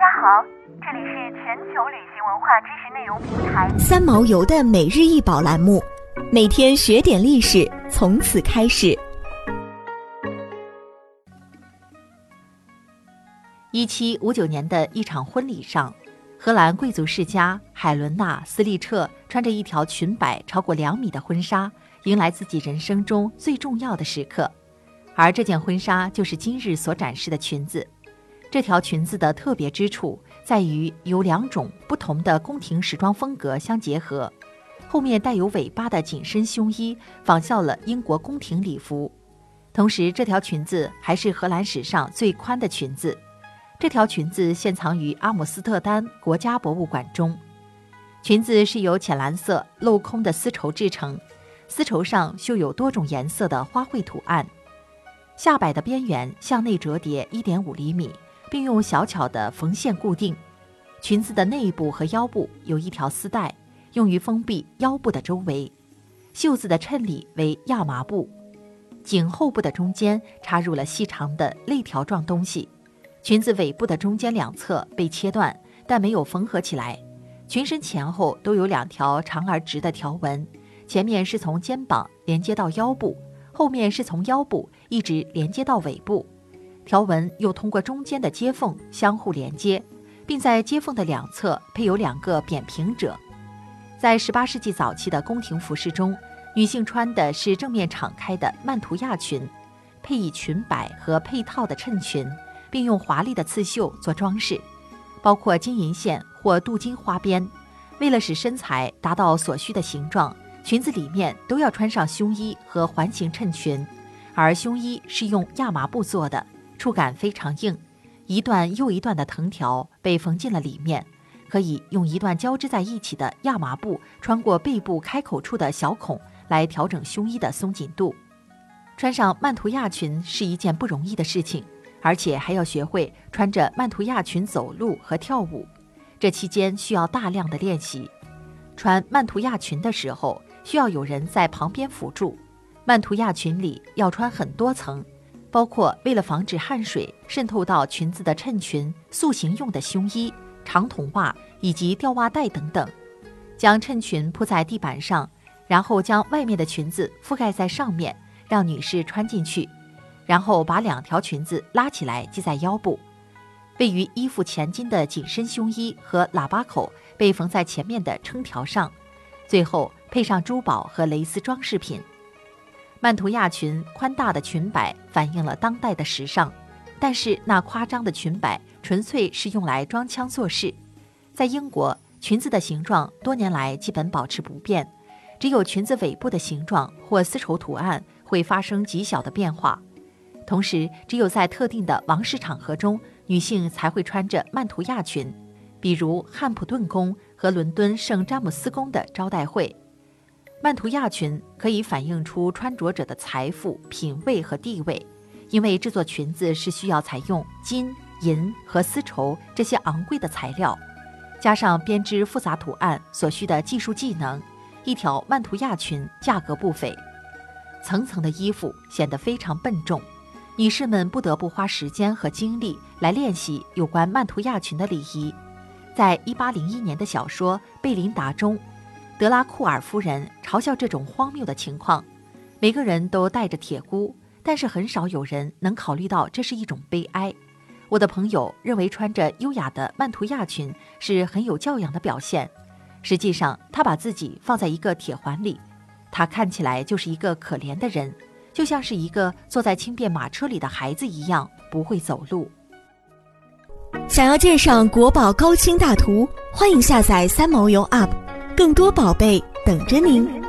大家好，这里是全球旅行文化知识内容平台三毛游的每日一宝栏目，每天学点历史，从此开始。一七五九年的一场婚礼上，荷兰贵族世家海伦娜·斯利彻穿着一条裙摆超过两米的婚纱，迎来自己人生中最重要的时刻，而这件婚纱就是今日所展示的裙子。这条裙子的特别之处在于由两种不同的宫廷时装风格相结合，后面带有尾巴的紧身胸衣仿效了英国宫廷礼服，同时这条裙子还是荷兰史上最宽的裙子。这条裙子现藏于阿姆斯特丹国家博物馆中，裙子是由浅蓝色镂空的丝绸制成，丝绸上绣有多种颜色的花卉图案，下摆的边缘向内折叠一点五厘米。并用小巧的缝线固定。裙子的内部和腰部有一条丝带，用于封闭腰部的周围。袖子的衬里为亚麻布，颈后部的中间插入了细长的肋条状东西。裙子尾部的中间两侧被切断，但没有缝合起来。裙身前后都有两条长而直的条纹，前面是从肩膀连接到腰部，后面是从腰部一直连接到尾部。条纹又通过中间的接缝相互连接，并在接缝的两侧配有两个扁平褶。在18世纪早期的宫廷服饰中，女性穿的是正面敞开的曼图亚裙，配以裙摆和配套的衬裙，并用华丽的刺绣做装饰，包括金银线或镀金花边。为了使身材达到所需的形状，裙子里面都要穿上胸衣和环形衬裙，而胸衣是用亚麻布做的。触感非常硬，一段又一段的藤条被缝进了里面，可以用一段交织在一起的亚麻布穿过背部开口处的小孔来调整胸衣的松紧度。穿上曼图亚裙是一件不容易的事情，而且还要学会穿着曼图亚裙走路和跳舞，这期间需要大量的练习。穿曼图亚裙的时候，需要有人在旁边辅助。曼图亚裙里要穿很多层。包括为了防止汗水渗透到裙子的衬裙、塑形用的胸衣、长筒袜以及吊袜带等等，将衬裙铺在地板上，然后将外面的裙子覆盖在上面，让女士穿进去，然后把两条裙子拉起来系在腰部。位于衣服前襟的紧身胸衣和喇叭口被缝在前面的撑条上，最后配上珠宝和蕾丝装饰品。曼图亚裙宽大的裙摆反映了当代的时尚，但是那夸张的裙摆纯粹是用来装腔作势。在英国，裙子的形状多年来基本保持不变，只有裙子尾部的形状或丝绸图案会发生极小的变化。同时，只有在特定的王室场合中，女性才会穿着曼图亚裙，比如汉普顿宫和伦敦圣詹姆斯宫的招待会。曼图亚裙可以反映出穿着者的财富、品味和地位，因为制作裙子是需要采用金银和丝绸这些昂贵的材料，加上编织复杂图案所需的技术技能。一条曼图亚裙价格不菲，层层的衣服显得非常笨重，女士们不得不花时间和精力来练习有关曼图亚裙的礼仪。在一八零一年的小说《贝琳达》中。德拉库尔夫人嘲笑这种荒谬的情况，每个人都带着铁箍，但是很少有人能考虑到这是一种悲哀。我的朋友认为穿着优雅的曼图亚裙是很有教养的表现，实际上他把自己放在一个铁环里，他看起来就是一个可怜的人，就像是一个坐在轻便马车里的孩子一样不会走路。想要鉴赏国宝高清大图，欢迎下载三毛游 App。更多宝贝等着您。